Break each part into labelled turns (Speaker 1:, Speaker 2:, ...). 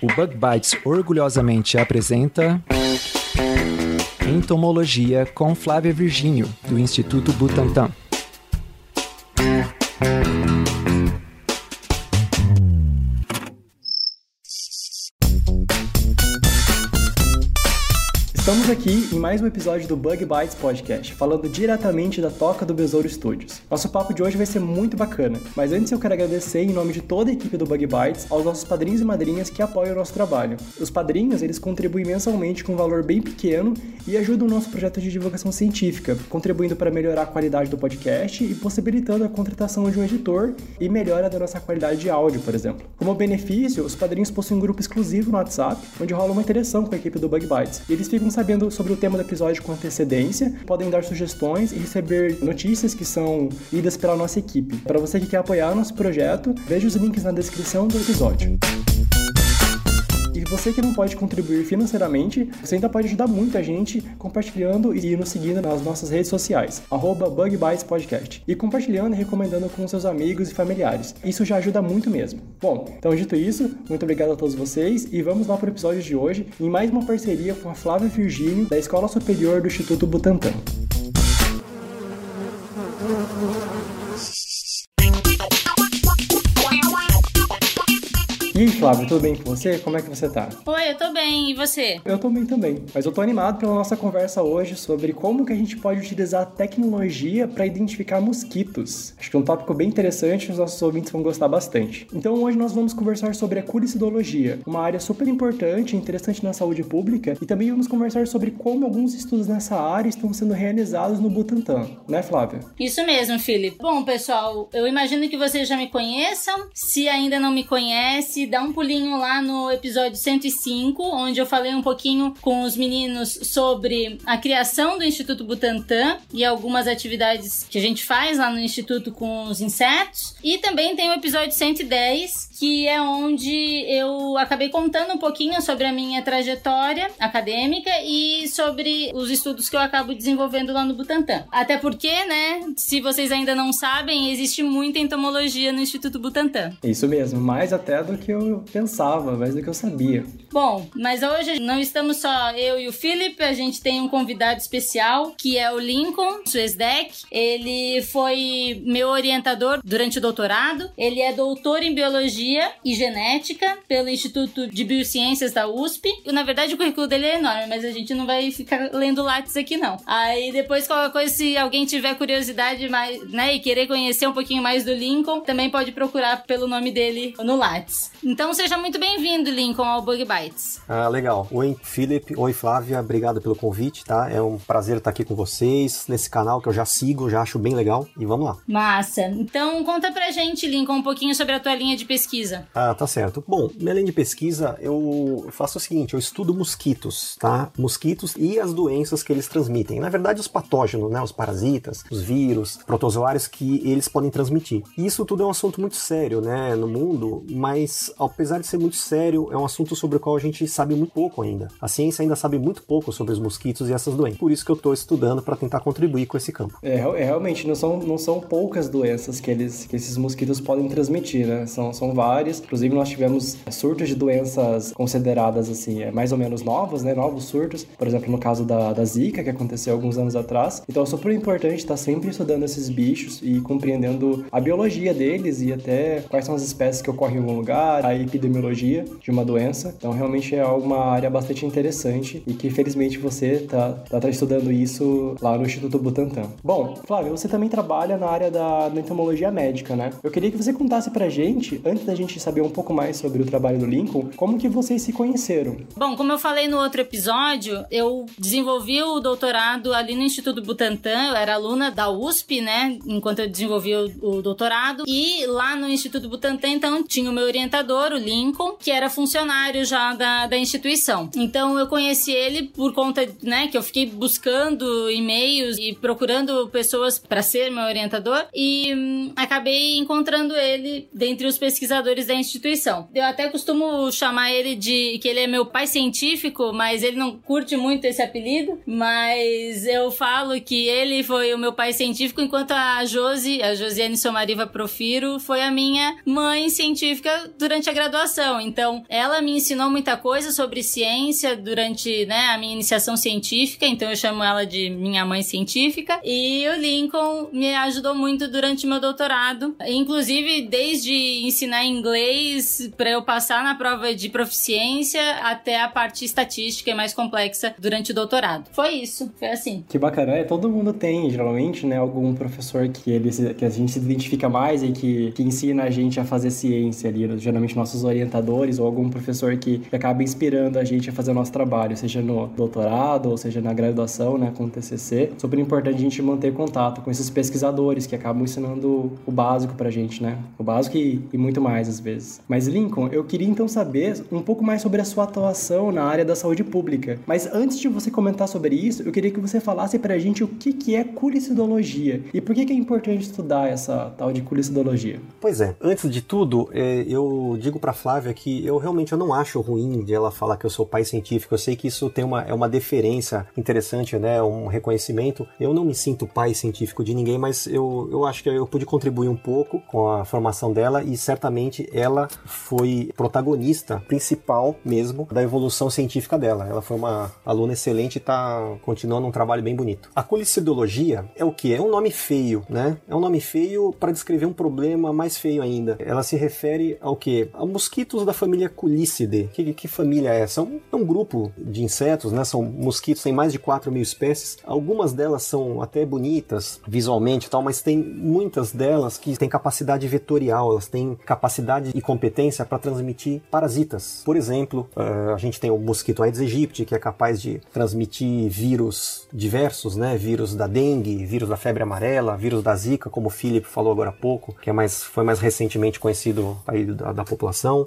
Speaker 1: O Bug Bites orgulhosamente apresenta Entomologia com Flávia Virgínio, do Instituto Butantan.
Speaker 2: Mais um episódio do Bug Bites Podcast, falando diretamente da Toca do Besouro Studios. Nosso papo de hoje vai ser muito bacana, mas antes eu quero agradecer em nome de toda a equipe do Bug Bites aos nossos padrinhos e madrinhas que apoiam o nosso trabalho. Os padrinhos, eles contribuem mensalmente com um valor bem pequeno e ajudam o nosso projeto de divulgação científica, contribuindo para melhorar a qualidade do podcast e possibilitando a contratação de um editor e melhora da nossa qualidade de áudio, por exemplo. Como benefício, os padrinhos possuem um grupo exclusivo no WhatsApp, onde rola uma interação com a equipe do Bug Bites. E eles ficam sabendo sobre o tema episódio com antecedência, podem dar sugestões e receber notícias que são lidas pela nossa equipe. Para você que quer apoiar nosso projeto, veja os links na descrição do episódio. E você que não pode contribuir financeiramente, você ainda pode ajudar muito a gente compartilhando e nos seguindo nas nossas redes sociais, arroba Podcast. E compartilhando e recomendando com seus amigos e familiares. Isso já ajuda muito mesmo. Bom, então dito isso, muito obrigado a todos vocês e vamos lá para o episódio de hoje, em mais uma parceria com a Flávia Virgínio, da Escola Superior do Instituto Butantan. E aí, Flávio, tudo bem com você? Como é que você tá?
Speaker 3: Oi, eu tô bem, e você?
Speaker 2: Eu tô bem também, mas eu tô animado pela nossa conversa hoje sobre como que a gente pode utilizar a tecnologia para identificar mosquitos. Acho que é um tópico bem interessante e os nossos ouvintes vão gostar bastante. Então hoje nós vamos conversar sobre a curicidologia, uma área super importante e interessante na saúde pública, e também vamos conversar sobre como alguns estudos nessa área estão sendo realizados no Butantan, né, Flávia?
Speaker 3: Isso mesmo, Felipe. Bom, pessoal, eu imagino que vocês já me conheçam. Se ainda não me conhece, dá um pulinho lá no episódio 105, onde eu falei um pouquinho com os meninos sobre a criação do Instituto Butantan e algumas atividades que a gente faz lá no Instituto com os insetos. E também tem o episódio 110, que é onde eu acabei contando um pouquinho sobre a minha trajetória acadêmica e sobre os estudos que eu acabo desenvolvendo lá no Butantan. Até porque, né, se vocês ainda não sabem, existe muita entomologia no Instituto Butantan.
Speaker 2: Isso mesmo, mais até do que eu pensava, mais do que eu sabia.
Speaker 3: Bom, mas hoje não estamos só eu e o Felipe, a gente tem um convidado especial, que é o Lincoln Suesdeck. Ele foi meu orientador durante o doutorado. Ele é doutor em biologia e genética pelo Instituto de Biociências da USP. Na verdade, o currículo dele é enorme, mas a gente não vai ficar lendo látis aqui, não. Aí depois, qualquer coisa, se alguém tiver curiosidade mais, né, e querer conhecer um pouquinho mais do Lincoln, também pode procurar pelo nome dele no látis. Então seja muito bem-vindo, Lincoln, ao Bug Bites.
Speaker 4: Ah, legal. Oi, Felipe. Oi, Flávia. Obrigado pelo convite, tá? É um prazer estar aqui com vocês nesse canal que eu já sigo, já acho bem legal. E vamos lá.
Speaker 3: Massa. Então conta pra gente, Lincoln, um pouquinho sobre a tua linha de pesquisa.
Speaker 4: Ah, tá certo. Bom, minha linha de pesquisa, eu faço o seguinte, eu estudo mosquitos, tá? Mosquitos e as doenças que eles transmitem. Na verdade, os patógenos, né? Os parasitas, os vírus, protozoários que eles podem transmitir. E isso tudo é um assunto muito sério, né? No mundo, mas apesar de ser muito sério, é um assunto sobre o qual a gente sabe muito pouco ainda. A ciência ainda sabe muito pouco sobre os mosquitos e essas doenças. Por isso que eu estou estudando para tentar contribuir com esse campo.
Speaker 2: É, é, realmente, não são, não são poucas doenças que, eles, que esses mosquitos podem transmitir, né? São, são várias. Inclusive, nós tivemos surtos de doenças consideradas, assim, é, mais ou menos novas, né? Novos surtos. Por exemplo, no caso da, da Zika, que aconteceu alguns anos atrás. Então, é super importante estar sempre estudando esses bichos e compreendendo a biologia deles e até quais são as espécies que ocorrem em algum lugar, a epidemiologia de uma doença. Então, realmente é uma área bastante interessante e que, felizmente, você tá, tá, tá estudando isso lá no Instituto Butantan. Bom, Flávio, você também trabalha na área da, entomologia médica, né? Eu queria que você contasse pra gente, antes da gente saber um pouco mais sobre o trabalho do Lincoln, como que vocês se conheceram.
Speaker 3: Bom, como eu falei no outro episódio, eu desenvolvi o doutorado ali no Instituto Butantan, eu era aluna da USP, né? Enquanto eu desenvolvia o, o doutorado. E lá no Instituto Butantan, então, tinha o meu orientador, o Lincoln, que era funcionário já da, da instituição. Então eu conheci ele por conta, né, que eu fiquei buscando e-mails e procurando pessoas para ser meu orientador e hum, acabei encontrando ele dentre os pesquisadores da instituição. Eu até costumo chamar ele de que ele é meu pai científico, mas ele não curte muito esse apelido. Mas eu falo que ele foi o meu pai científico, enquanto a Josi, a Josiane Somariva Profiro, foi a minha mãe científica durante a graduação. Então, ela me ensinou muita coisa sobre ciência durante né, a minha iniciação científica, então eu chamo ela de minha mãe científica. E o Lincoln me ajudou muito durante meu doutorado, inclusive desde ensinar inglês para eu passar na prova de proficiência até a parte estatística e mais complexa durante o doutorado. Foi isso, foi assim.
Speaker 2: Que bacana, é, todo mundo tem, geralmente, né, algum professor que, ele, que a gente se identifica mais e que, que ensina a gente a fazer ciência ali, geralmente nossos orientadores ou algum professor que, que acaba inspirando a gente a fazer o nosso trabalho, seja no doutorado ou seja na graduação, né, com o TCC. Super importante a gente manter contato com esses pesquisadores que acabam ensinando o básico pra gente, né? O básico e, e muito mais às vezes. Mas Lincoln, eu queria então saber um pouco mais sobre a sua atuação na área da saúde pública. Mas antes de você comentar sobre isso, eu queria que você falasse pra gente o que, que é culicidologia e por que, que é importante estudar essa tal de culicidologia.
Speaker 4: Pois é, antes de tudo, é, eu digo pra Flávia que eu realmente eu não acho ruim de ela falar que eu sou pai científico. Eu sei que isso tem uma, é uma deferência interessante, né? Um reconhecimento. Eu não me sinto pai científico de ninguém, mas eu, eu acho que eu pude contribuir um pouco com a formação dela e certamente ela foi protagonista principal mesmo da evolução científica dela. Ela foi uma aluna excelente e está continuando um trabalho bem bonito. A colicidologia é o que? É um nome feio, né? É um nome feio para descrever um problema mais feio ainda. Ela se refere ao que? A mosquitos da família Culicidae. Que, que família é essa? É um, grupo de insetos, né? São mosquitos, tem mais de 4 mil espécies. Algumas delas são até bonitas visualmente e tal, mas tem muitas delas que têm capacidade vetorial, elas têm capacidade e competência para transmitir parasitas. Por exemplo, uh, a gente tem o mosquito Aedes aegypti, que é capaz de transmitir vírus diversos, né? Vírus da dengue, vírus da febre amarela, vírus da zika, como o Philip falou agora há pouco, que é mais, foi mais recentemente conhecido aí da, da população.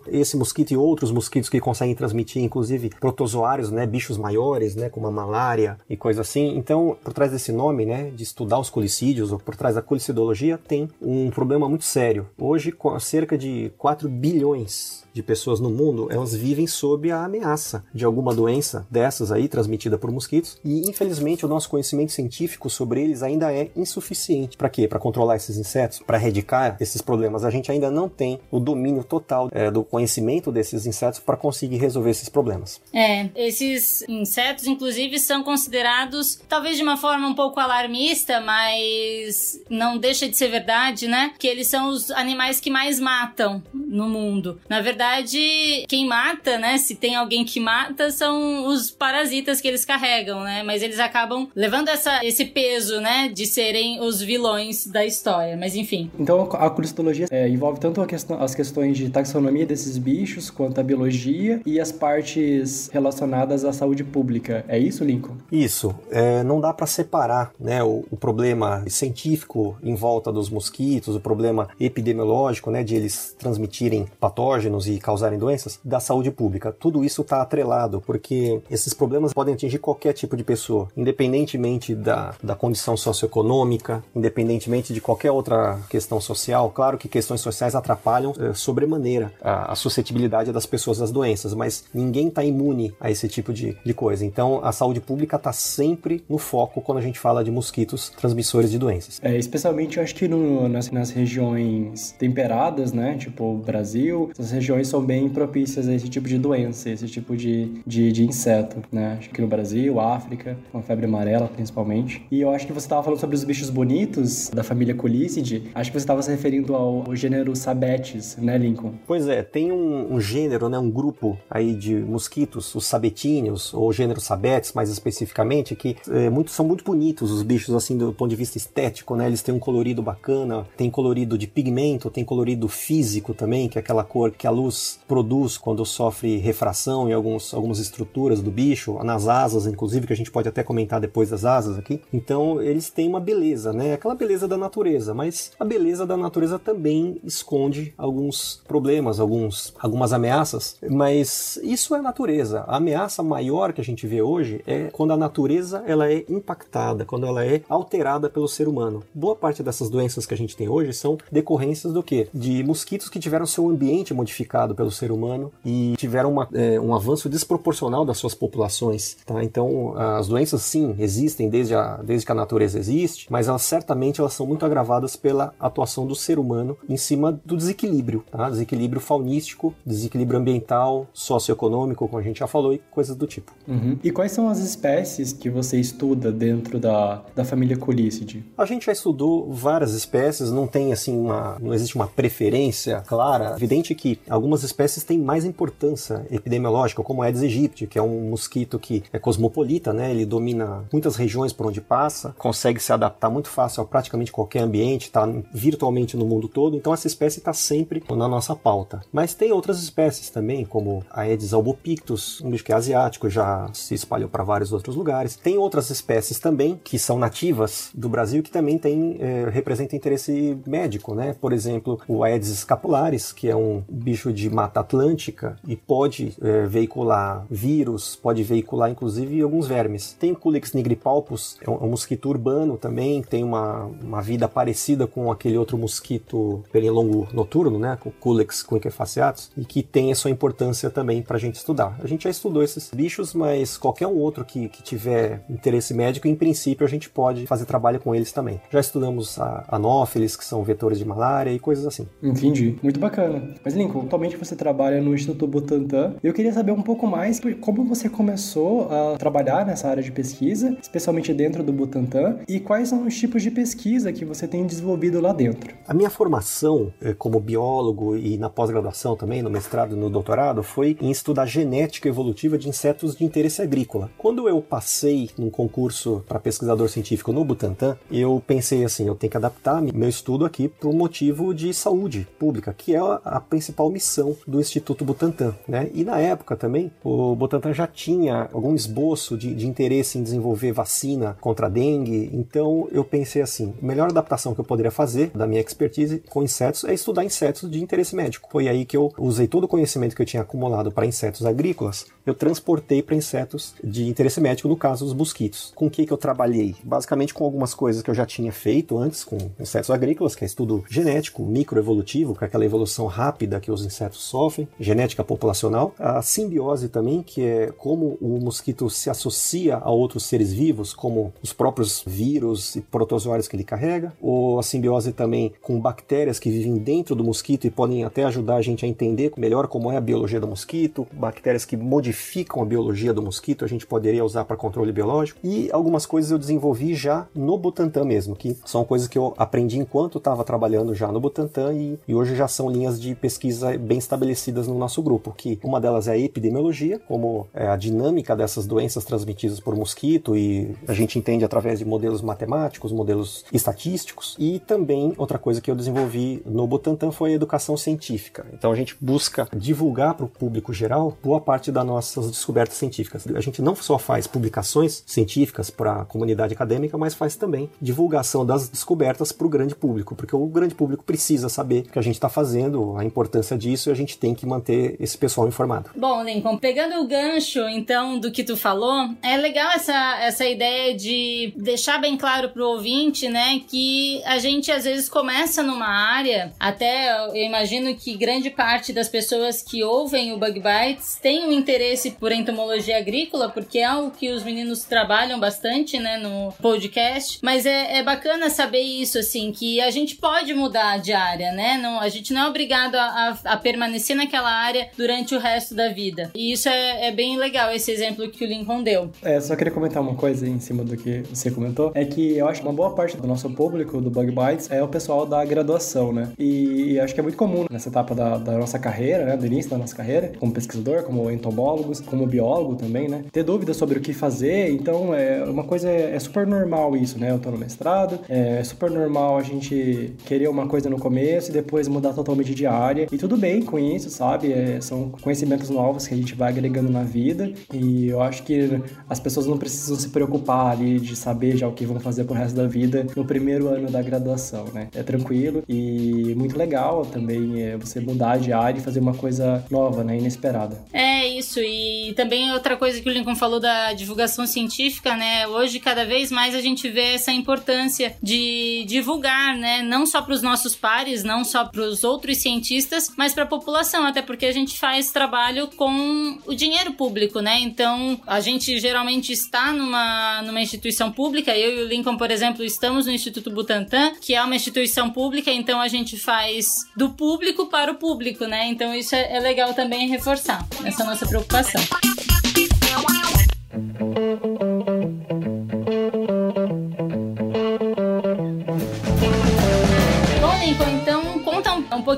Speaker 4: Esse mosquito e outros mosquitos que conseguem transmitir, inclusive, protozoários, né? Bichos maiores, né? Como a malária e coisa assim. Então, por trás desse nome, né? De estudar os colicídios, ou por trás da colicidologia, tem um problema muito sério. Hoje, cerca de 4 bilhões de pessoas no mundo, elas vivem sob a ameaça de alguma doença dessas aí transmitida por mosquitos e infelizmente o nosso conhecimento científico sobre eles ainda é insuficiente. Para quê? Para controlar esses insetos, para erradicar esses problemas. A gente ainda não tem o domínio total é, do conhecimento desses insetos para conseguir resolver esses problemas.
Speaker 3: É, esses insetos inclusive são considerados talvez de uma forma um pouco alarmista, mas não deixa de ser verdade, né? Que eles são os animais que mais matam no mundo. Na verdade verdade, quem mata, né? Se tem alguém que mata, são os parasitas que eles carregam, né? Mas eles acabam levando essa, esse peso, né? De serem os vilões da história. Mas enfim.
Speaker 2: Então a curistologia é, envolve tanto questão, as questões de taxonomia desses bichos, quanto a biologia e as partes relacionadas à saúde pública. É isso, Lincoln?
Speaker 4: Isso. É, não dá para separar né, o, o problema científico em volta dos mosquitos, o problema epidemiológico, né? De eles transmitirem patógenos e causarem doenças, da saúde pública. Tudo isso está atrelado, porque esses problemas podem atingir qualquer tipo de pessoa, independentemente da, da condição socioeconômica, independentemente de qualquer outra questão social. Claro que questões sociais atrapalham é, sobremaneira a, a, suscetibilidade das pessoas às doenças, mas ninguém está imune a esse tipo de, de coisa. Então, a saúde pública está sempre no foco quando a gente fala de mosquitos transmissores de doenças.
Speaker 2: É, especialmente, eu acho que no, nas, nas regiões temperadas, né, tipo Brasil, essas regiões regiões são bem propícias a esse tipo de doença, esse tipo de, de, de inseto, né? Acho que no Brasil, África, com a febre amarela principalmente. E eu acho que você estava falando sobre os bichos bonitos da família Colicidae. Acho que você estava se referindo ao, ao, gênero Sabetes, né, Lincoln?
Speaker 4: Pois é, tem um, um, gênero, né, um grupo aí de mosquitos, os sabetíneos, ou gênero Sabetes mais especificamente, que é, muito, são muito bonitos os bichos, assim, do ponto de vista estético, né? Eles têm um colorido bacana, tem colorido de pigmento, tem colorido físico também, que é aquela cor que a luz produz quando sofre refração em alguns, algumas estruturas do bicho, nas asas, inclusive, que a gente pode até comentar depois das asas aqui. Então, eles têm uma beleza, né? Aquela beleza da natureza, mas a beleza da natureza também esconde alguns problemas, alguns, algumas ameaças, mas isso é natureza. A ameaça maior que a gente vê hoje é quando a natureza ela é impactada, quando ela é alterada pelo ser humano. Boa parte dessas doenças que a gente tem hoje são decorrências do que? De mosquitos que tiveram seu ambiente modificado pelo ser humano e tiveram uma, é, um avanço desproporcional das suas populações. Tá? Então, as doenças, sim, existem desde, a, desde que a natureza existe, mas elas certamente elas são muito agravadas pela atuação do ser humano em cima do desequilíbrio, tá? desequilíbrio faunístico, desequilíbrio ambiental, socioeconômico, como a gente já falou, e coisas do tipo.
Speaker 2: Uhum. E quais são as espécies que você estuda dentro da, da família Colícide?
Speaker 4: A gente já estudou várias espécies, não tem assim uma, não existe uma preferência clara. Evidente que algumas espécies têm mais importância epidemiológica, como Aedes aegypti, que é um mosquito que é cosmopolita, né? Ele domina muitas regiões por onde passa, consegue se adaptar muito fácil a praticamente qualquer ambiente, está virtualmente no mundo todo. Então essa espécie está sempre na nossa pauta. Mas tem outras espécies também, como Aedes albopictus, um bicho que é asiático, já se espalhou para vários outros lugares. Tem outras espécies também que são nativas do Brasil que também tem, é, representam interesse médico, né? Por exemplo, o Aedes scapularis, que é um bicho de mata atlântica e pode é, veicular vírus, pode veicular inclusive alguns vermes. Tem o Culex nigripalpus, é um, é um mosquito urbano também, tem uma, uma vida parecida com aquele outro mosquito pernilongo noturno, né? O Culex quinquefaciatus, e que tem a sua importância também para a gente estudar. A gente já estudou esses bichos, mas qualquer um outro que, que tiver interesse médico, em princípio, a gente pode fazer trabalho com eles também. Já estudamos a anófilis, que são vetores de malária e coisas assim.
Speaker 2: Entendi. Muito bacana. Mas, Lincoln, atualmente você trabalha no Instituto Butantan. Eu queria saber um pouco mais como você começou a trabalhar nessa área de pesquisa, especialmente dentro do Butantan, e quais são os tipos de pesquisa que você tem desenvolvido lá dentro.
Speaker 4: A minha formação eh, como biólogo e na pós-graduação também, no mestrado e no doutorado, foi em estudar genética evolutiva de insetos de interesse agrícola. Quando eu passei num concurso para pesquisador científico no Butantan, eu pensei assim, eu tenho que adaptar meu estudo aqui para um motivo de saúde pública, que é a principal missão do Instituto Butantan, né? E na época também, o Butantan já tinha algum esboço de, de interesse em desenvolver vacina contra a dengue, então eu pensei assim, a melhor adaptação que eu poderia fazer da minha expertise com insetos é estudar insetos de interesse médico. Foi aí que eu usei todo o conhecimento que eu tinha acumulado para insetos agrícolas, eu transportei para insetos de interesse médico, no caso os mosquitos. Com o que, que eu trabalhei? Basicamente com algumas coisas que eu já tinha feito antes com insetos agrícolas, que é estudo genético, microevolutivo, é aquela evolução rápida que os insetos sofrem, genética populacional, a simbiose também, que é como o mosquito se associa a outros seres vivos, como os próprios vírus e protozoários que ele carrega, ou a simbiose também com bactérias que vivem dentro do mosquito e podem até ajudar a gente a entender melhor como é a biologia do mosquito, bactérias que modificam a biologia do mosquito, a gente poderia usar para controle biológico, e algumas coisas eu desenvolvi já no Butantan mesmo, que são coisas que eu aprendi enquanto estava trabalhando já no Butantan e, e hoje já são linhas de pesquisa bem estabelecidas no nosso grupo, que uma delas é a epidemiologia, como é a dinâmica dessas doenças transmitidas por mosquito e a gente entende através de modelos matemáticos, modelos estatísticos, e também outra coisa que eu desenvolvi no Butantan foi a educação científica. Então a gente busca divulgar para o público geral boa parte das nossas descobertas científicas. A gente não só faz publicações científicas para a comunidade acadêmica, mas faz também divulgação das descobertas para o grande público, porque o grande público precisa saber o que a gente está fazendo, a importância disso, e a gente tem que manter esse pessoal informado.
Speaker 3: Bom, Lincoln, pegando o gancho então do que tu falou, é legal essa, essa ideia de deixar bem claro pro ouvinte, né, que a gente às vezes começa numa área, até eu imagino que grande parte das pessoas que ouvem o Bug Bites tem um interesse por entomologia agrícola, porque é algo que os meninos trabalham bastante, né, no podcast, mas é, é bacana saber isso, assim, que a gente pode mudar de área, né, não, a gente não é obrigado a, a, a permanecer naquela área durante o resto da vida. E isso é, é, bem legal, esse exemplo que o Lincoln deu.
Speaker 2: É, só queria comentar uma coisa em cima do que você comentou, é que eu acho que uma boa parte do nosso público do Bug Bites é o pessoal da graduação, né? E, acho que é muito comum nessa etapa da, da, nossa carreira, né? Do início da nossa carreira, como pesquisador, como entomólogos, como biólogo também, né? Ter dúvidas sobre o que fazer, então é uma coisa, é, é super normal isso, né? Eu tô no mestrado, é super normal a gente querer uma coisa no começo e depois mudar totalmente de área, e tudo bem com isso, sabe? É, são conhecimentos novos que a gente vai agregando na vida e eu acho que as pessoas não precisam se preocupar ali de saber já o que vão fazer pro resto da vida no primeiro ano da graduação, né? É tranquilo e muito legal também é você mudar de área e fazer uma coisa nova, né? Inesperada.
Speaker 3: É isso, e também outra coisa que o Lincoln falou da divulgação científica, né? Hoje, cada vez mais a gente vê essa importância de divulgar, né? Não só para os nossos pares, não só para os outros cientistas, mas para população, até porque a gente faz trabalho com o dinheiro público, né? Então, a gente geralmente está numa, numa instituição pública. Eu e o Lincoln, por exemplo, estamos no Instituto Butantan, que é uma instituição pública, então a gente faz do público para o público, né? Então, isso é, é legal também reforçar essa nossa preocupação.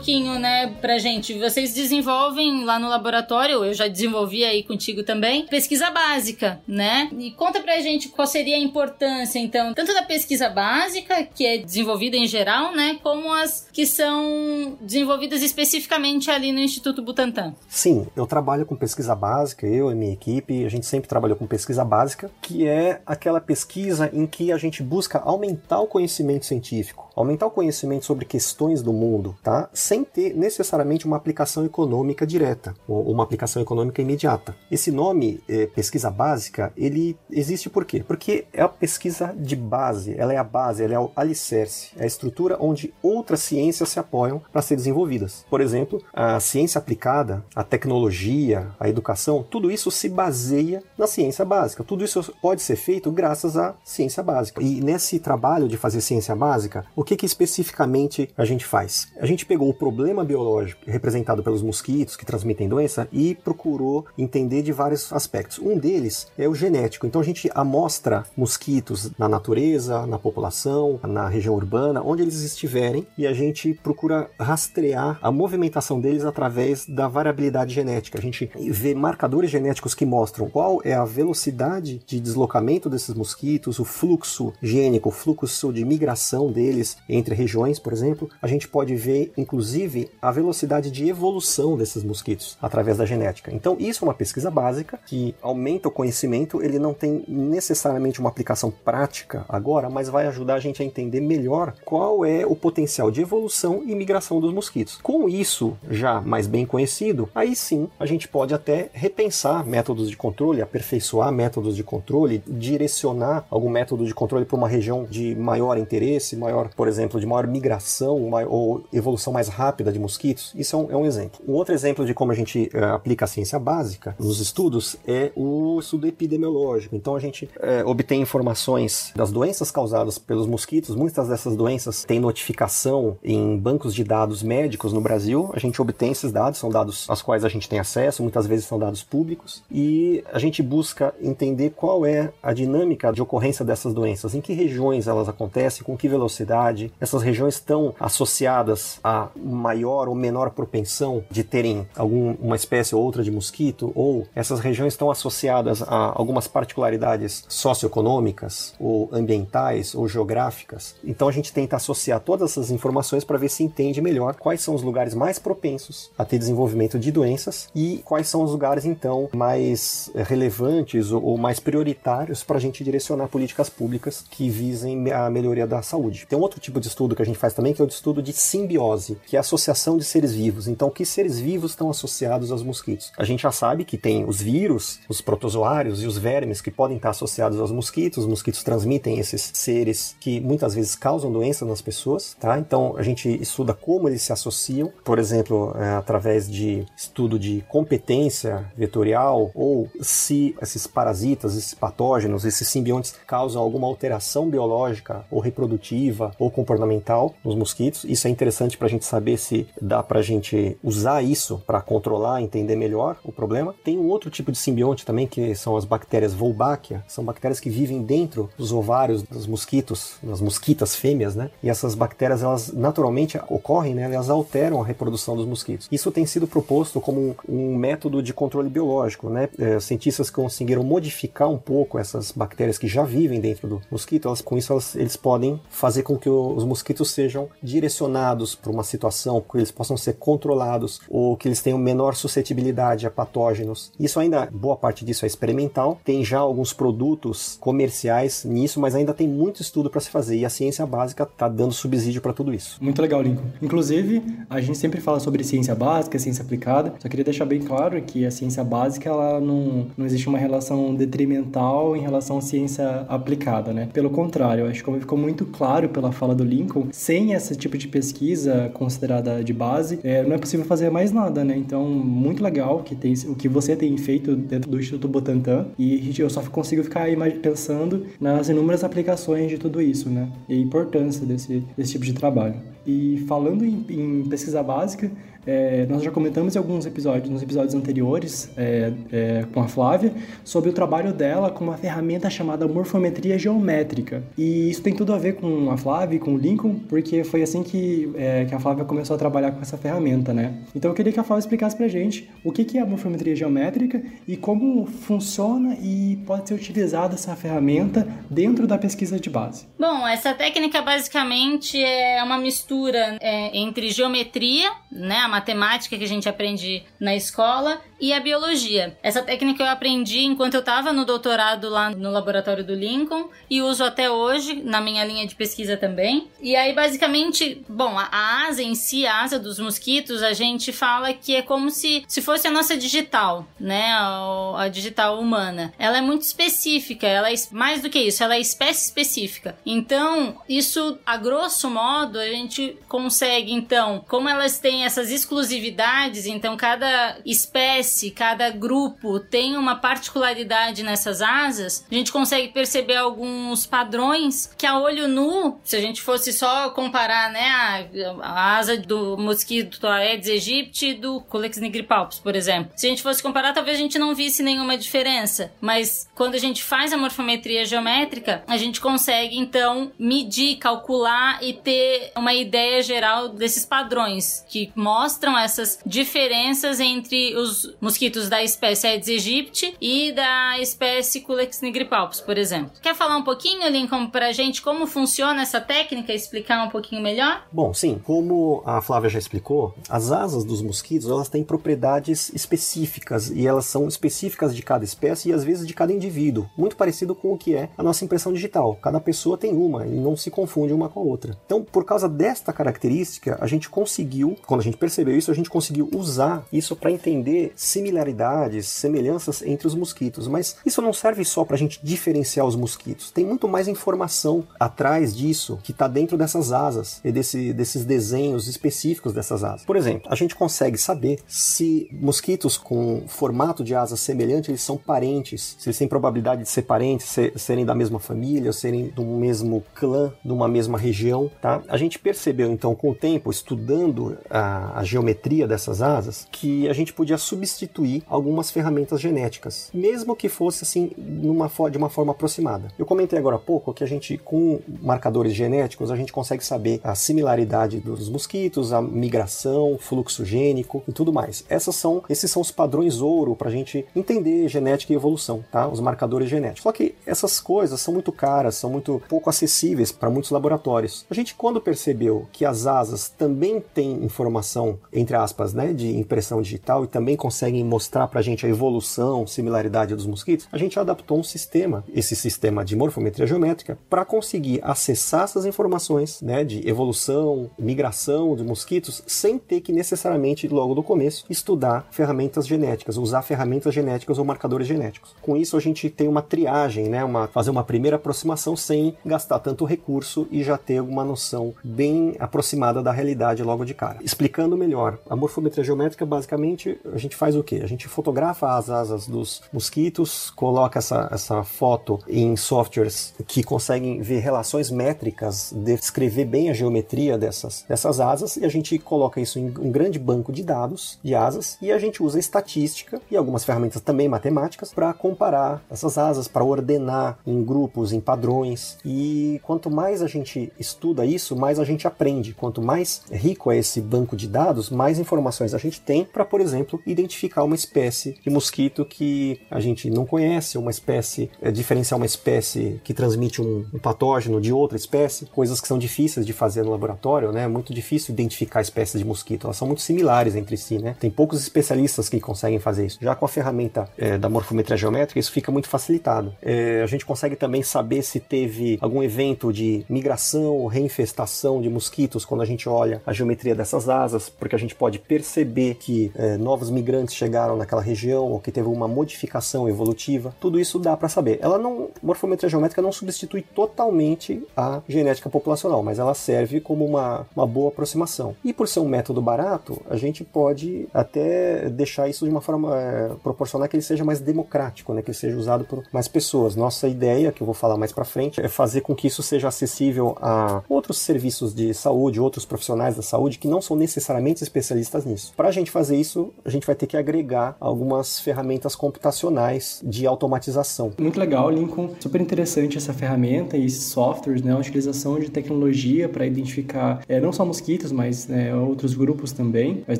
Speaker 3: Pouquinho, né, pra gente. Vocês desenvolvem lá no laboratório, eu já desenvolvi aí contigo também, pesquisa básica, né? E conta pra gente qual seria a importância, então, tanto da pesquisa básica, que é desenvolvida em geral, né, como as que são desenvolvidas especificamente ali no Instituto Butantan.
Speaker 4: Sim, eu trabalho com pesquisa básica, eu e minha equipe, a gente sempre trabalhou com pesquisa básica, que é aquela pesquisa em que a gente busca aumentar o conhecimento científico, aumentar o conhecimento sobre questões do mundo, tá? Sem ter necessariamente uma aplicação econômica direta ou uma aplicação econômica imediata. Esse nome, é, pesquisa básica, ele existe por quê? Porque é a pesquisa de base, ela é a base, ela é o alicerce, é a estrutura onde outras ciências se apoiam para ser desenvolvidas. Por exemplo, a ciência aplicada, a tecnologia, a educação, tudo isso se baseia na ciência básica. Tudo isso pode ser feito graças à ciência básica. E nesse trabalho de fazer ciência básica, o que, que especificamente a gente faz? A gente pegou o problema biológico representado pelos mosquitos que transmitem doença e procurou entender de vários aspectos. Um deles é o genético. Então a gente amostra mosquitos na natureza, na população, na região urbana, onde eles estiverem, e a gente procura rastrear a movimentação deles através da variabilidade genética. A gente vê marcadores genéticos que mostram qual é a velocidade de deslocamento desses mosquitos, o fluxo gênico, o fluxo de migração deles entre regiões, por exemplo. A gente pode ver, inclusive, a velocidade de evolução desses mosquitos através da genética. Então, isso é uma pesquisa básica que aumenta o conhecimento. Ele não tem necessariamente uma aplicação prática agora, mas vai ajudar a gente a entender melhor qual é o potencial de evolução e migração dos mosquitos. Com isso já mais bem conhecido, aí sim a gente pode até repensar métodos de controle, aperfeiçoar métodos de controle, direcionar algum método de controle para uma região de maior interesse, maior, por exemplo, de maior migração ou evolução mais rápida de mosquitos. Isso é um, é um exemplo. Um outro exemplo de como a gente uh, aplica a ciência básica nos estudos é o estudo epidemiológico. Então a gente uh, obtém informações das doenças causadas pelos mosquitos. Muitas dessas doenças têm notificação em bancos de dados médicos no Brasil. A gente obtém esses dados, são dados aos quais a gente tem acesso, muitas vezes são dados públicos, e a gente busca entender qual é a dinâmica de ocorrência dessas doenças, em que regiões elas acontecem, com que velocidade. Essas regiões estão associadas a maior ou menor propensão de terem alguma espécie ou outra de mosquito, ou essas regiões estão associadas a algumas particularidades socioeconômicas, ou ambientais, ou geográficas. Então a gente tenta associar todas essas informações para ver se entende melhor quais são os lugares mais propensos a ter desenvolvimento de doenças e quais são os lugares então mais relevantes ou mais prioritários para a gente direcionar políticas públicas que visem a melhoria da saúde. Tem um outro tipo de estudo que a gente faz também, que é o estudo de simbiose, que é a associação de seres vivos. Então, que seres vivos estão associados aos mosquitos? A gente já sabe que tem os vírus, os protozoários e os vermes que podem estar associados aos mosquitos. Os mosquitos transmitem esses seres que muitas vezes causam doenças nas pessoas, tá? Então, a gente estuda como eles se associam, por exemplo, é, através de estudo de competência vetorial ou se esses parasitas, esses patógenos, esses simbiontes causam alguma alteração biológica ou reprodutiva ou comportamental nos mosquitos. Isso é interessante para a gente saber se dá para a gente usar isso para controlar, entender melhor o problema. Tem um outro tipo de simbionte também que são as bactérias Wolbachia, são bactérias que vivem dentro dos ovários dos mosquitos, das mosquitas fêmeas, né? E essas bactérias elas naturalmente ocorrem, né? Elas alteram a reprodução dos mosquitos. Isso tem sido proposto como um, um método de controle biológico, né? É, cientistas conseguiram modificar um pouco essas bactérias que já vivem dentro do mosquito. Elas, com isso elas, eles podem fazer com que os mosquitos sejam direcionados para uma situação, que eles possam ser controlados ou que eles tenham menor suscetibilidade a patógenos. Isso ainda, boa parte disso é experimental. Tem já alguns produtos comerciais nisso, mas ainda tem muito estudo para se fazer e a ciência básica está dando subsídio para tudo isso.
Speaker 2: Muito legal, Lincoln. Inclusive, a gente sempre fala sobre ciência básica, ciência aplicada. Só queria deixar bem claro que a ciência básica ela não, não existe uma relação detrimental em relação à ciência aplicada, né? Pelo contrário, acho que ficou muito claro pela fala do Lincoln, sem esse tipo de pesquisa considerada de base, é, não é possível fazer mais nada, né? Então, muito legal que tem, o que você tem feito dentro do Instituto Butantan e eu só consigo ficar pensando nas inúmeras aplicações de tudo isso, né? E a importância desse, desse tipo de trabalho. E falando em, em pesquisa básica, é, nós já comentamos em alguns episódios, nos episódios anteriores, é, é, com a Flávia, sobre o trabalho dela com uma ferramenta chamada morfometria geométrica. E isso tem tudo a ver com a Flávia e com o Lincoln, porque foi assim que, é, que a Flávia começou a trabalhar com essa ferramenta, né? Então eu queria que a Flávia explicasse pra gente o que, que é a morfometria geométrica e como funciona e pode ser utilizada essa ferramenta dentro da pesquisa de base.
Speaker 3: Bom, essa técnica basicamente é uma mistura é, entre geometria, né, a matemática que a gente aprende na escola e a biologia. Essa técnica eu aprendi enquanto eu estava no doutorado lá no laboratório do Lincoln e uso até hoje na minha linha de pesquisa também. E aí, basicamente, bom, a asa em si, a asa dos mosquitos, a gente fala que é como se, se fosse a nossa digital, né? A, a digital humana. Ela é muito específica, ela é mais do que isso, ela é espécie específica. Então, isso, a grosso modo, a gente consegue, então, como elas têm essas exclusividades, então cada espécie espécie, cada grupo tem uma particularidade nessas asas, a gente consegue perceber alguns padrões que a olho nu, se a gente fosse só comparar, né, a, a asa do mosquito Aedes aegypti e do Culex nigripalpus, por exemplo. Se a gente fosse comparar, talvez a gente não visse nenhuma diferença, mas quando a gente faz a morfometria geométrica, a gente consegue então medir, calcular e ter uma ideia geral desses padrões que mostram essas diferenças entre os mosquitos da espécie Aedes aegypti e da espécie Culex nigripalpus, por exemplo. Quer falar um pouquinho, Lincoln, pra gente como funciona essa técnica explicar um pouquinho melhor?
Speaker 4: Bom, sim. Como a Flávia já explicou, as asas dos mosquitos, elas têm propriedades específicas e elas são específicas de cada espécie e às vezes de cada indivíduo, muito parecido com o que é a nossa impressão digital. Cada pessoa tem uma e não se confunde uma com a outra. Então, por causa desta característica, a gente conseguiu, quando a gente percebeu isso, a gente conseguiu usar isso para entender similaridades, semelhanças entre os mosquitos, mas isso não serve só para a gente diferenciar os mosquitos. Tem muito mais informação atrás disso que está dentro dessas asas e desse, desses desenhos específicos dessas asas. Por exemplo, a gente consegue saber se mosquitos com formato de asa semelhante eles são parentes, se eles têm probabilidade de ser parentes, ser, serem da mesma família, serem do mesmo clã, de uma mesma região, tá? A gente percebeu então com o tempo, estudando a, a geometria dessas asas, que a gente podia substituir substituir algumas ferramentas genéticas, mesmo que fosse assim numa, de uma forma aproximada. Eu comentei agora há pouco que a gente, com marcadores genéticos, a gente consegue saber a similaridade dos mosquitos, a migração, fluxo gênico e tudo mais. Essas são, esses são os padrões ouro para a gente entender genética e evolução, tá? Os marcadores genéticos. Só que essas coisas são muito caras, são muito pouco acessíveis para muitos laboratórios. A gente, quando percebeu que as asas também têm informação, entre aspas, né, de impressão digital e também conseguem conseguem mostrar para a gente a evolução, similaridade dos mosquitos, a gente adaptou um sistema, esse sistema de morfometria geométrica, para conseguir acessar essas informações né, de evolução, migração de mosquitos, sem ter que necessariamente, logo do começo, estudar ferramentas genéticas, usar ferramentas genéticas ou marcadores genéticos. Com isso, a gente tem uma triagem, né, uma, fazer uma primeira aproximação sem gastar tanto recurso e já ter uma noção bem aproximada da realidade logo de cara. Explicando melhor, a morfometria geométrica, basicamente, a gente faz o o quê? A gente fotografa as asas dos mosquitos, coloca essa, essa foto em softwares que conseguem ver relações métricas, descrever bem a geometria dessas, dessas asas, e a gente coloca isso em um grande banco de dados de asas, e a gente usa estatística e algumas ferramentas também matemáticas para comparar essas asas, para ordenar em grupos, em padrões. E quanto mais a gente estuda isso, mais a gente aprende. Quanto mais rico é esse banco de dados, mais informações a gente tem para, por exemplo, identificar identificar uma espécie de mosquito que a gente não conhece, uma espécie, é, diferenciar uma espécie que transmite um, um, patógeno de outra espécie, coisas que são difíceis de fazer no laboratório, né? É muito difícil identificar espécies de mosquito, elas são muito similares entre si, né? Tem poucos especialistas que conseguem fazer isso. Já com a ferramenta é, da morfometria geométrica, isso fica muito facilitado. É, a gente consegue também saber se teve algum evento de migração ou reinfestação de mosquitos quando a gente olha a geometria dessas asas, porque a gente pode perceber que é, novos migrantes chegaram naquela região ou que teve uma modificação evolutiva. Tudo isso dá para saber. Ela não, morfometria geométrica não substitui totalmente a genética populacional, mas ela serve como uma, uma boa aproximação. E por ser um método barato, a gente pode até deixar isso de uma forma é, proporcionar que ele seja mais democrático, né, que ele seja usado por mais pessoas. Nossa ideia, que eu vou falar mais para frente, é fazer com que isso seja acessível a outros serviços de saúde, outros profissionais da saúde que não são necessariamente especialistas nisso. Para a gente fazer isso, a gente vai ter que agregar algumas ferramentas computacionais de automatização.
Speaker 2: Muito legal, Lincoln. Super interessante essa ferramenta e esses softwares, né? A utilização de tecnologia para identificar é, não só mosquitos, mas né, outros grupos também, mas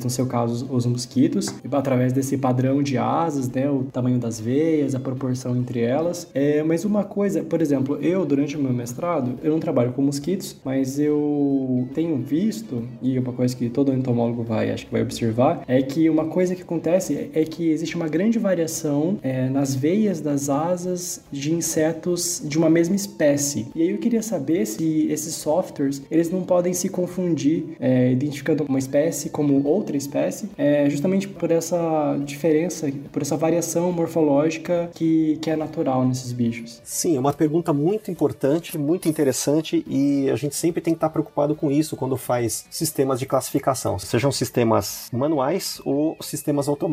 Speaker 2: no seu caso os mosquitos, através desse padrão de asas, né? O tamanho das veias, a proporção entre elas. É, mas uma coisa, por exemplo, eu durante o meu mestrado, eu não trabalho com mosquitos, mas eu tenho visto, e uma coisa que todo entomólogo vai, acho que vai observar, é que uma coisa que acontece é que existe uma grande variação é, nas veias das asas de insetos de uma mesma espécie. E aí eu queria saber se esses softwares eles não podem se confundir é, identificando uma espécie como outra espécie, é, justamente por essa diferença, por essa variação morfológica que, que é natural nesses bichos.
Speaker 4: Sim, é uma pergunta muito importante, muito interessante e a gente sempre tem que estar preocupado com isso quando faz sistemas de classificação, sejam sistemas manuais ou sistemas automáticos.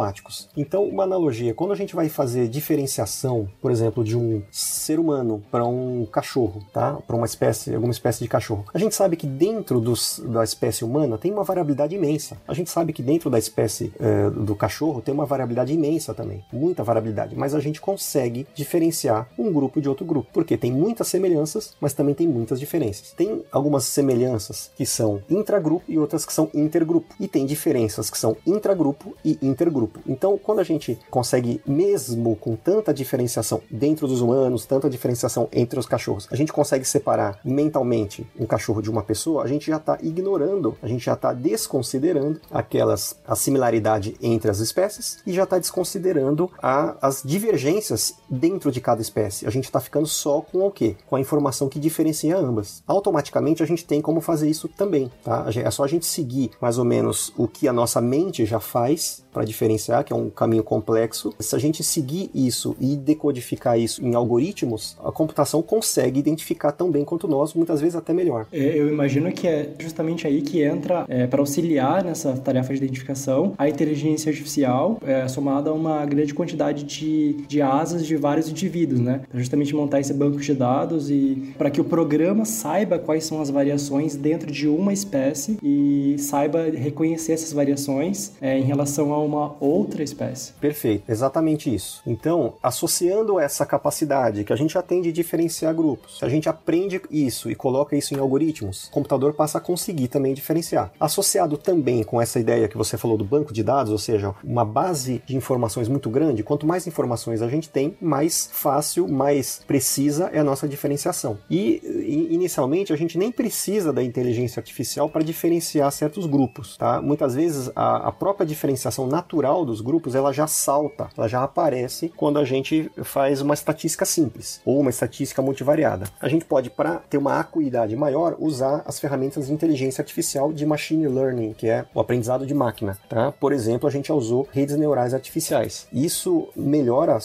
Speaker 4: Então, uma analogia, quando a gente vai fazer diferenciação, por exemplo, de um ser humano para um cachorro, tá? Para uma espécie, alguma espécie de cachorro. A gente sabe que dentro dos, da espécie humana tem uma variabilidade imensa. A gente sabe que dentro da espécie é, do cachorro tem uma variabilidade imensa também, muita variabilidade. Mas a gente consegue diferenciar um grupo de outro grupo, porque tem muitas semelhanças, mas também tem muitas diferenças. Tem algumas semelhanças que são intragrupo e outras que são intergrupo, e tem diferenças que são intragrupo e intergrupo. Então, quando a gente consegue, mesmo com tanta diferenciação dentro dos humanos, tanta diferenciação entre os cachorros, a gente consegue separar mentalmente um cachorro de uma pessoa, a gente já está ignorando, a gente já está desconsiderando aquelas a similaridade entre as espécies e já está desconsiderando a, as divergências dentro de cada espécie. A gente está ficando só com o quê? Com a informação que diferencia ambas. Automaticamente a gente tem como fazer isso também, tá? É só a gente seguir mais ou menos o que a nossa mente já faz para diferenciar, que é um caminho complexo. Se a gente seguir isso e decodificar isso em algoritmos, a computação consegue identificar tão bem quanto nós, muitas vezes até melhor.
Speaker 2: É, eu imagino que é justamente aí que entra, é, para auxiliar nessa tarefa de identificação, a inteligência artificial é, somada a uma grande quantidade de, de asas de vários indivíduos, né? Pra justamente montar esse banco de dados e para que o programa saiba quais são as variações dentro de uma espécie e saiba reconhecer essas variações é, em relação a uma outra espécie.
Speaker 4: Perfeito, exatamente isso. Então, associando essa capacidade que a gente já tem de diferenciar grupos, se a gente aprende isso e coloca isso em algoritmos, o computador passa a conseguir também diferenciar. Associado também com essa ideia que você falou do banco de dados, ou seja, uma base de informações muito grande, quanto mais informações a gente tem, mais fácil, mais precisa é a nossa diferenciação. E, inicialmente, a gente nem precisa da inteligência artificial para diferenciar certos grupos, tá? Muitas vezes a, a própria diferenciação natural dos grupos ela já salta, ela já aparece quando a gente faz uma estatística simples ou uma estatística multivariada. A gente pode, para ter uma acuidade maior, usar as ferramentas de inteligência artificial de machine learning, que é o aprendizado de máquina. Tá? Por exemplo, a gente usou redes neurais artificiais. Isso melhora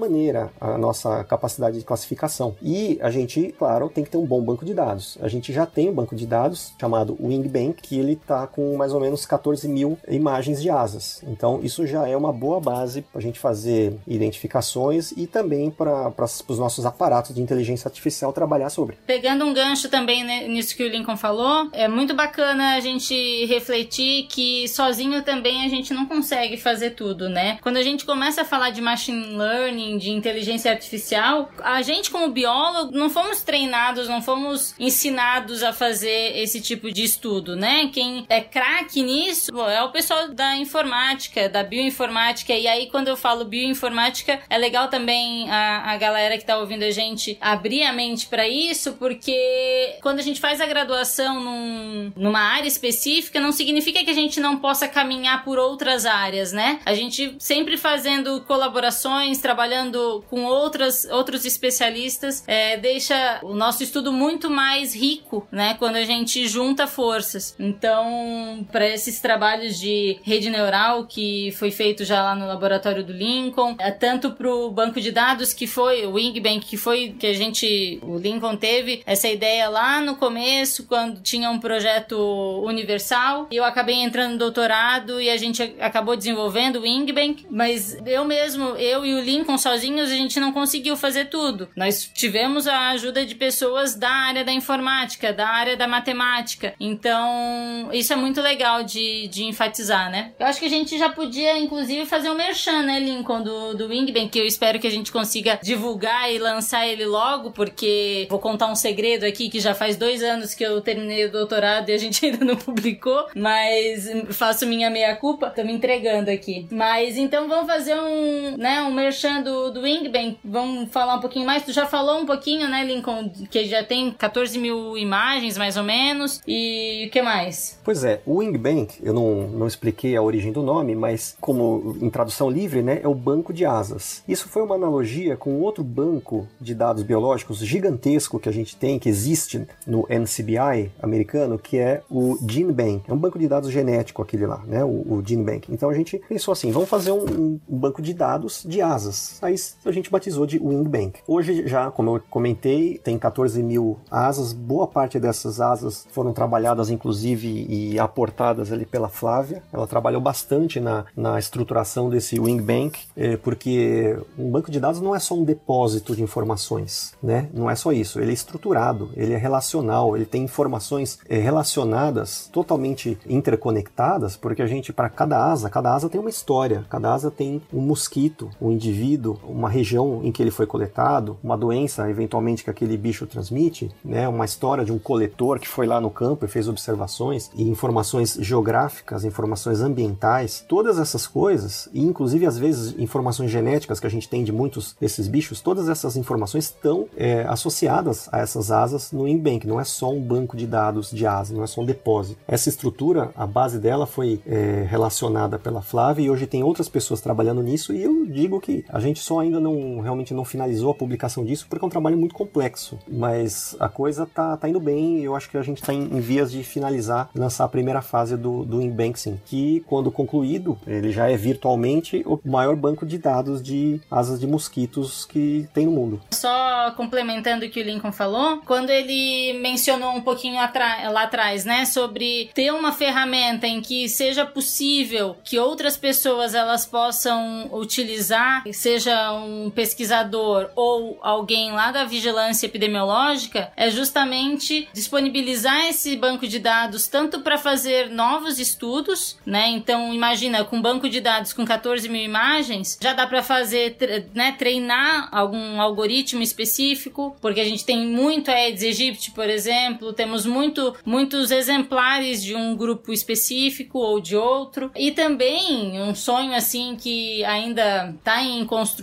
Speaker 4: sobremaneira a nossa capacidade de classificação. E a gente, claro, tem que ter um bom banco de dados. A gente já tem um banco de dados chamado Wingbank, que ele está com mais ou menos 14 mil imagens de asas. Então, isso já é uma boa base para a gente fazer identificações e também para os nossos aparatos de inteligência artificial trabalhar sobre.
Speaker 3: Pegando um gancho também né, nisso que o Lincoln falou, é muito bacana a gente refletir que sozinho também a gente não consegue fazer tudo, né? Quando a gente começa a falar de machine learning, learning, de inteligência artificial, a gente como biólogo não fomos treinados, não fomos ensinados a fazer esse tipo de estudo, né? Quem é craque nisso é o pessoal da informática informática, da bioinformática. E aí, quando eu falo bioinformática, é legal também a, a galera que tá ouvindo a gente abrir a mente para isso, porque quando a gente faz a graduação num, numa área específica, não significa que a gente não possa caminhar por outras áreas, né? A gente sempre fazendo colaborações, trabalhando com outras, outros especialistas, é, deixa o nosso estudo muito mais rico, né? Quando a gente junta forças. Então, para esses trabalhos de rede neural que foi feito já lá no laboratório do Lincoln, é, tanto para o banco de dados que foi o Wingbank, que foi que a gente, o Lincoln teve essa ideia lá no começo, quando tinha um projeto universal, e eu acabei entrando no doutorado e a gente acabou desenvolvendo o Wingbank, mas eu mesmo, eu e o Lincoln sozinhos, a gente não conseguiu fazer tudo. Nós tivemos a ajuda de pessoas da área da informática, da área da matemática. Então, isso é muito legal de, de enfatizar, né? Eu acho que a gente já podia, inclusive, fazer um merchan, né, Lincoln, do, do Wingbank, que eu espero que a gente consiga divulgar e lançar ele logo, porque vou contar um segredo aqui, que já faz dois anos que eu terminei o doutorado e a gente ainda não publicou, mas faço minha meia-culpa, tô me entregando aqui. Mas então vamos fazer um, né, um merchan do, do Wingbank, vamos falar um pouquinho mais. Tu já falou um pouquinho, né, Lincoln, que já tem 14 mil imagens, mais ou menos, e o que mais?
Speaker 4: Pois é, o Wingbank, eu não, não expliquei a origem do nome, mas como em tradução livre, né, é o banco de asas. Isso foi uma analogia com outro banco de dados biológicos gigantesco que a gente tem, que existe no NCBI americano, que é o GeneBank. É um banco de dados genético aquele lá, né, o, o GeneBank. Então a gente pensou assim, vamos fazer um, um banco de dados de asas. Aí a gente batizou de Wingbank. Hoje já, como eu comentei, tem 14 mil asas. Boa parte dessas asas foram trabalhadas, inclusive, e aportadas ali pela Flávia. Ela trabalhou bastante na, na estruturação desse Wingbank, é, porque um banco de dados não é só um depósito de informações, né? Não é só isso. Ele é estruturado, ele é relacional, ele tem informações é, relacionadas, totalmente interconectadas, porque a gente, para cada asa, cada asa tem uma história, cada asa tem um mosquito, um indivíduo, uma região em que ele foi coletado, uma doença eventualmente que aquele bicho transmite, né? Uma história de um coletor que foi lá no campo e fez observações e informações geográficas, informações ambientais, todas essas coisas, e inclusive às vezes informações genéticas que a gente tem de muitos desses bichos, todas essas informações estão é, associadas a essas asas no InBank. Não é só um banco de dados de asas, não é só um depósito. Essa estrutura, a base dela foi é, relacionada pela Flávia e hoje tem outras pessoas trabalhando nisso e eu digo que a gente só ainda não realmente não finalizou a publicação disso porque é um trabalho muito complexo, mas a coisa tá, tá indo bem eu acho que a gente está em, em, vias de finalizar, lançar a primeira fase do, do InBank, que quando concluído, ele já é virtualmente o maior banco de dados de asas de mosquitos que tem no mundo.
Speaker 3: Só complementando o que o Lincoln falou, quando ele mencionou um pouquinho lá atrás, né, sobre ter uma ferramenta em que seja possível que outras pessoas elas possam utilizar, seja um pesquisador ou alguém lá da vigilância epidemiológica, é justamente disponibilizar esse banco de dados tanto para fazer novos estudos, né? Então imagina com um banco de dados com 14 mil imagens, já dá para fazer, né, treinar algum algoritmo específico, porque a gente tem muito Aedes aegypti, por exemplo, temos muito, muitos exemplares de um grupo específico ou de outro, e também um sonho assim que ainda está em construção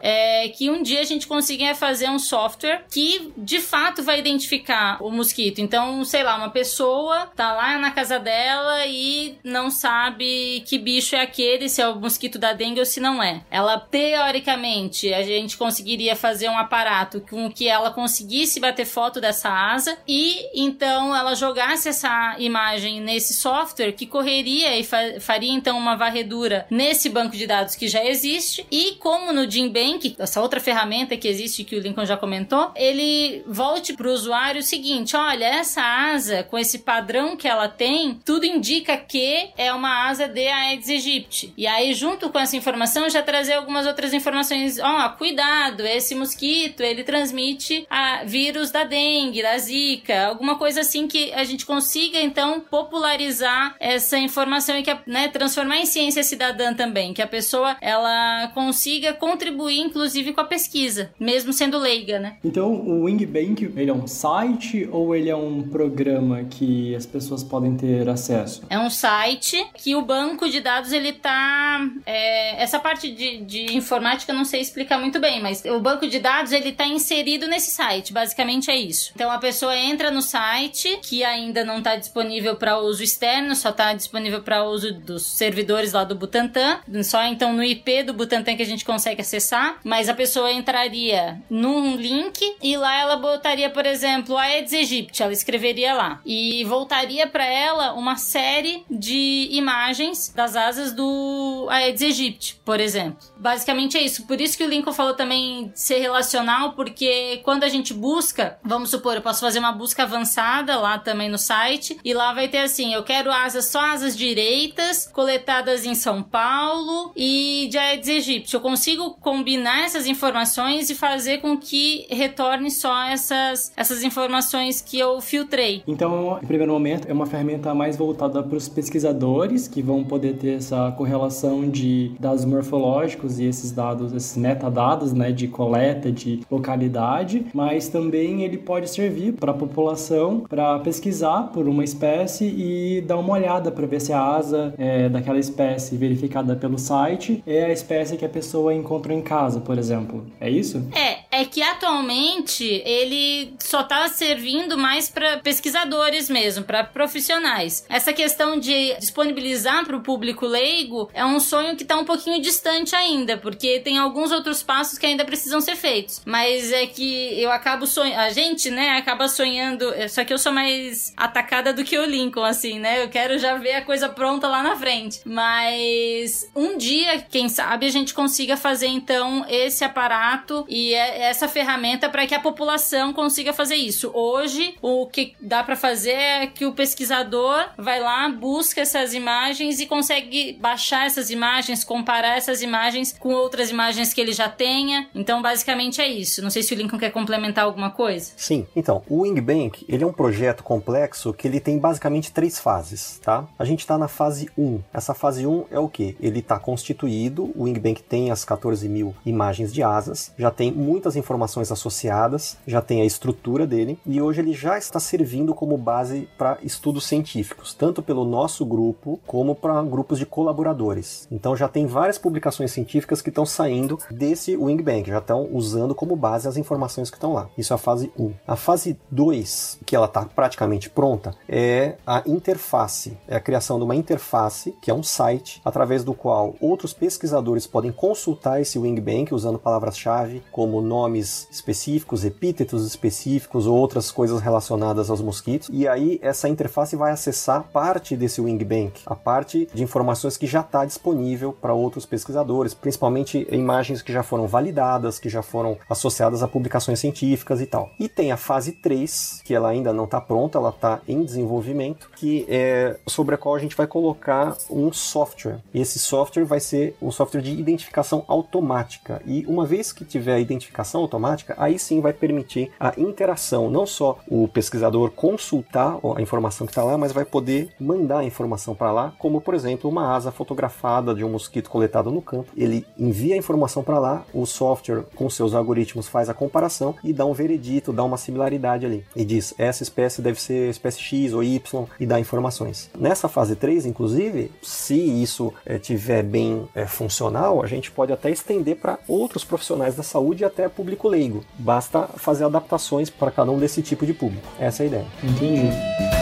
Speaker 3: é que um dia a gente consiga fazer um software que de fato vai identificar o mosquito. Então, sei lá, uma pessoa tá lá na casa dela e não sabe que bicho é aquele, se é o mosquito da dengue ou se não é. Ela, teoricamente, a gente conseguiria fazer um aparato com que ela conseguisse bater foto dessa asa e então ela jogasse essa imagem nesse software que correria e fa faria então uma varredura nesse banco de dados que já existe e como no GenBank, essa outra ferramenta que existe que o Lincoln já comentou, ele volte para o usuário o seguinte: olha, essa asa com esse padrão que ela tem, tudo indica que é uma asa de Aedes aegypti. E aí, junto com essa informação, já trazer algumas outras informações. Ó, oh, cuidado, esse mosquito ele transmite a vírus da dengue, da zika, alguma coisa assim que a gente consiga então popularizar essa informação e que né, transformar em ciência cidadã também, que a pessoa ela consiga contribuir inclusive com a pesquisa, mesmo sendo leiga, né?
Speaker 2: Então, o Wingbank, ele é um site ou ele é um programa que as pessoas podem ter acesso?
Speaker 3: É um site que o banco banco de dados ele tá é, essa parte de, de informática eu não sei explicar muito bem, mas o banco de dados ele tá inserido nesse site, basicamente é isso. Então a pessoa entra no site que ainda não está disponível para uso externo, só está disponível para uso dos servidores lá do Butantan, só então no IP do Butantan que a gente consegue acessar, mas a pessoa entraria num link e lá ela botaria, por exemplo, Aedes aegypti, ela escreveria lá e voltaria para ela uma série de imagens das asas do Aedes aegypti, por exemplo. Basicamente é isso. Por isso que o Lincoln falou também ser relacional, porque quando a gente busca, vamos supor, eu posso fazer uma busca avançada lá também no site e lá vai ter assim, eu quero asas só asas direitas coletadas em São Paulo e de Aedes aegypti. Eu consigo combinar essas informações e fazer com que retorne só essas essas informações que eu filtrei.
Speaker 2: Então, em primeiro momento, é uma ferramenta mais voltada para os pesquisadores que vão poder ter essa correlação de dados morfológicos e esses dados, esses metadados, né, de coleta de localidade, mas também ele pode servir para a população para pesquisar por uma espécie e dar uma olhada para ver se a asa é, daquela espécie verificada pelo site é a espécie que a pessoa encontrou em casa, por exemplo. É isso?
Speaker 3: É, é que atualmente ele só está servindo mais para pesquisadores mesmo, para profissionais. Essa questão de disponibilizar para o público leigo é um sonho que está um pouquinho distante ainda, porque tem alguns outros passos que ainda precisam ser feitos. Mas é que eu acabo sonhando, a gente, né, acaba sonhando, é, só que eu sou mais atacada do que o Lincoln, assim, né? Eu quero já ver a coisa pronta lá na frente. Mas um dia, quem sabe, a gente consiga fazer então esse aparato e é, essa ferramenta para que a população consiga fazer isso. Hoje, o que dá para fazer é que o pesquisador vai lá, busca essas imagens e consegue baixar essas imagens, comparar essas imagens com outras imagens que ele já tenha. Então, basicamente é isso. Não sei se o Lincoln quer complementar alguma coisa.
Speaker 4: Sim. Então, o Wingbank, ele é um projeto complexo que ele tem basicamente três fases, tá? A gente está na fase 1. Essa fase 1 é o que? Ele está constituído, o Wingbank tem as 14 mil imagens de asas, já tem muitas informações associadas, já tem a estrutura dele, e hoje ele já está servindo como base para estudos científicos, tanto pelo nosso grupo como para grupos de colaboradores. Então já tem várias publicações científicas que estão saindo desse Wingbank, já estão usando como base as informações que estão lá. Isso é a fase 1. A fase 2, que ela está praticamente pronta, é a interface, é a criação de uma interface, que é um site, através do qual outros pesquisadores podem consultar esse Wingbank usando palavras-chave como nomes específicos, epítetos específicos ou outras coisas relacionadas aos mosquitos. E aí essa interface vai acessar parte desse Wingbank, a parte de informações que já está disponível para outros pesquisadores, principalmente imagens que já foram validadas, que já foram associadas a publicações científicas e tal. E tem a fase 3, que ela ainda não está pronta, ela está em desenvolvimento, que é sobre a qual a gente vai colocar um software. E esse software vai ser um software de identificação automática. E uma vez que tiver a identificação automática, aí sim vai permitir a interação, não só o pesquisador consultar a informação que está lá, mas vai poder mandar a informação para lá, como por exemplo uma asa fotografada de um mosquito coletado no campo. Ele envia a informação para lá, o software com seus algoritmos faz a comparação e dá um veredito, dá uma similaridade ali. E diz, essa espécie deve ser espécie X ou Y e dá informações. Nessa fase 3, inclusive, se isso é, tiver bem é, funcional, a gente pode até estender para outros profissionais da saúde e até público leigo. Basta fazer adaptações para cada um desse tipo de público. Essa é a ideia.
Speaker 2: Entendi.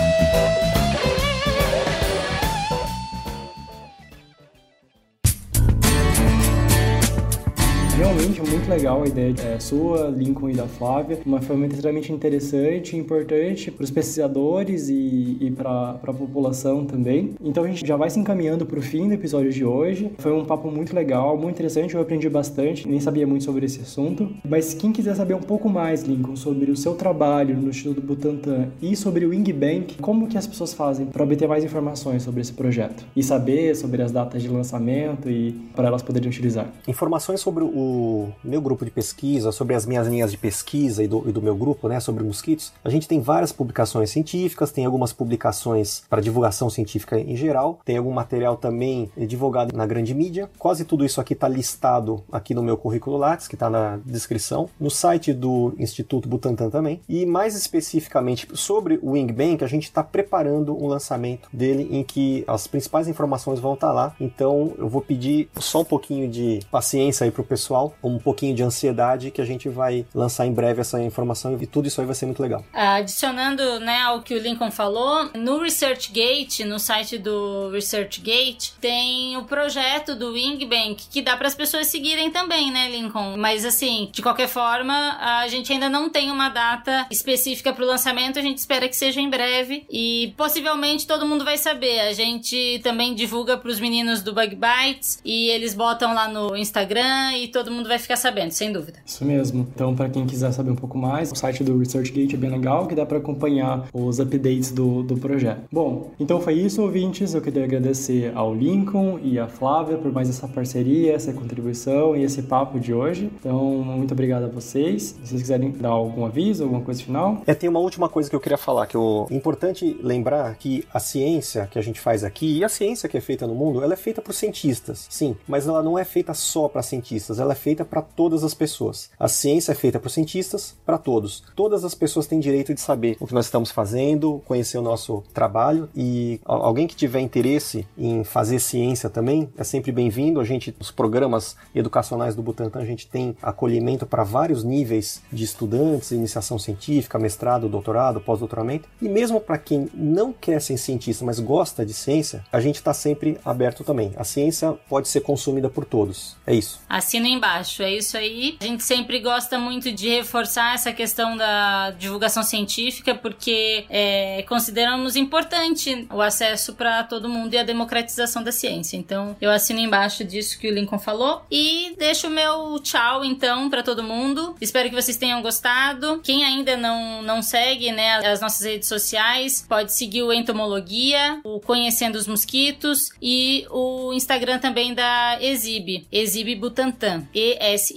Speaker 2: Legal a ideia é, sua, Lincoln e da Flávia. Uma ferramenta extremamente interessante, importante para os pesquisadores e, e para a população também. Então a gente já vai se encaminhando para o fim do episódio de hoje. Foi um papo muito legal, muito interessante. Eu aprendi bastante, nem sabia muito sobre esse assunto. Mas quem quiser saber um pouco mais, Lincoln, sobre o seu trabalho no Instituto Butantan e sobre o Wing Bank, como que as pessoas fazem para obter mais informações sobre esse projeto e saber sobre as datas de lançamento e para elas poderem utilizar?
Speaker 4: Informações sobre o do grupo de pesquisa, sobre as minhas linhas de pesquisa e do, e do meu grupo, né, sobre mosquitos, a gente tem várias publicações científicas, tem algumas publicações para divulgação científica em geral, tem algum material também divulgado na grande mídia. Quase tudo isso aqui está listado aqui no meu currículo Lattes, que está na descrição, no site do Instituto Butantan também. E mais especificamente sobre o Wing Bank, a gente está preparando um lançamento dele em que as principais informações vão estar tá lá. Então eu vou pedir só um pouquinho de paciência aí pro pessoal, um pouquinho de ansiedade que a gente vai lançar em breve essa informação e tudo isso aí vai ser muito legal.
Speaker 3: Adicionando, né, ao que o Lincoln falou, no ResearchGate, no site do ResearchGate, tem o projeto do Wingbank que dá para as pessoas seguirem também, né, Lincoln? Mas assim, de qualquer forma, a gente ainda não tem uma data específica para o lançamento, a gente espera que seja em breve e possivelmente todo mundo vai saber. A gente também divulga para os meninos do Bug Bites e eles botam lá no Instagram e todo mundo vai ficar sabendo, sem dúvida.
Speaker 2: Isso mesmo. Então, para quem quiser saber um pouco mais, o site do ResearchGate é bem legal, que dá para acompanhar os updates do, do projeto. Bom, então foi isso, ouvintes. Eu queria agradecer ao Lincoln e à Flávia por mais essa parceria, essa contribuição e esse papo de hoje. Então, muito obrigado a vocês. Se vocês quiserem dar algum aviso, alguma coisa final.
Speaker 4: É, tem uma última coisa que eu queria falar, que é importante lembrar que a ciência que a gente faz aqui e a ciência que é feita no mundo, ela é feita por cientistas, sim, mas ela não é feita só para cientistas, ela é feita para todas as pessoas. A ciência é feita por cientistas para todos. Todas as pessoas têm direito de saber o que nós estamos fazendo, conhecer o nosso trabalho e alguém que tiver interesse em fazer ciência também é sempre bem-vindo. A gente, os programas educacionais do Butantan, a gente tem acolhimento para vários níveis de estudantes, iniciação científica, mestrado, doutorado, pós-doutoramento. E mesmo para quem não quer ser cientista, mas gosta de ciência, a gente está sempre aberto também. A ciência pode ser consumida por todos. É isso.
Speaker 3: Assina embaixo, é isso aí. A gente sempre gosta muito de reforçar essa questão da divulgação científica, porque é, consideramos importante o acesso para todo mundo e a democratização da ciência. Então, eu assino embaixo disso que o Lincoln falou. E deixo o meu tchau, então, para todo mundo. Espero que vocês tenham gostado. Quem ainda não, não segue né, as nossas redes sociais, pode seguir o Entomologia, o Conhecendo os Mosquitos e o Instagram também da Exib, Exib Butantan,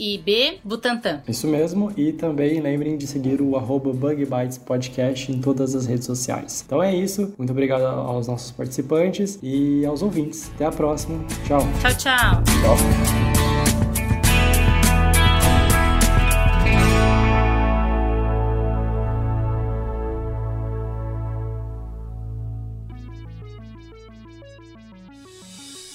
Speaker 3: E-S-I-B Butantan.
Speaker 2: Isso mesmo, e também lembrem de seguir o arroba Bug Bites Podcast em todas as redes sociais. Então é isso, muito obrigado aos nossos participantes e aos ouvintes. Até a próxima, tchau.
Speaker 3: Tchau, tchau.
Speaker 2: Tchau.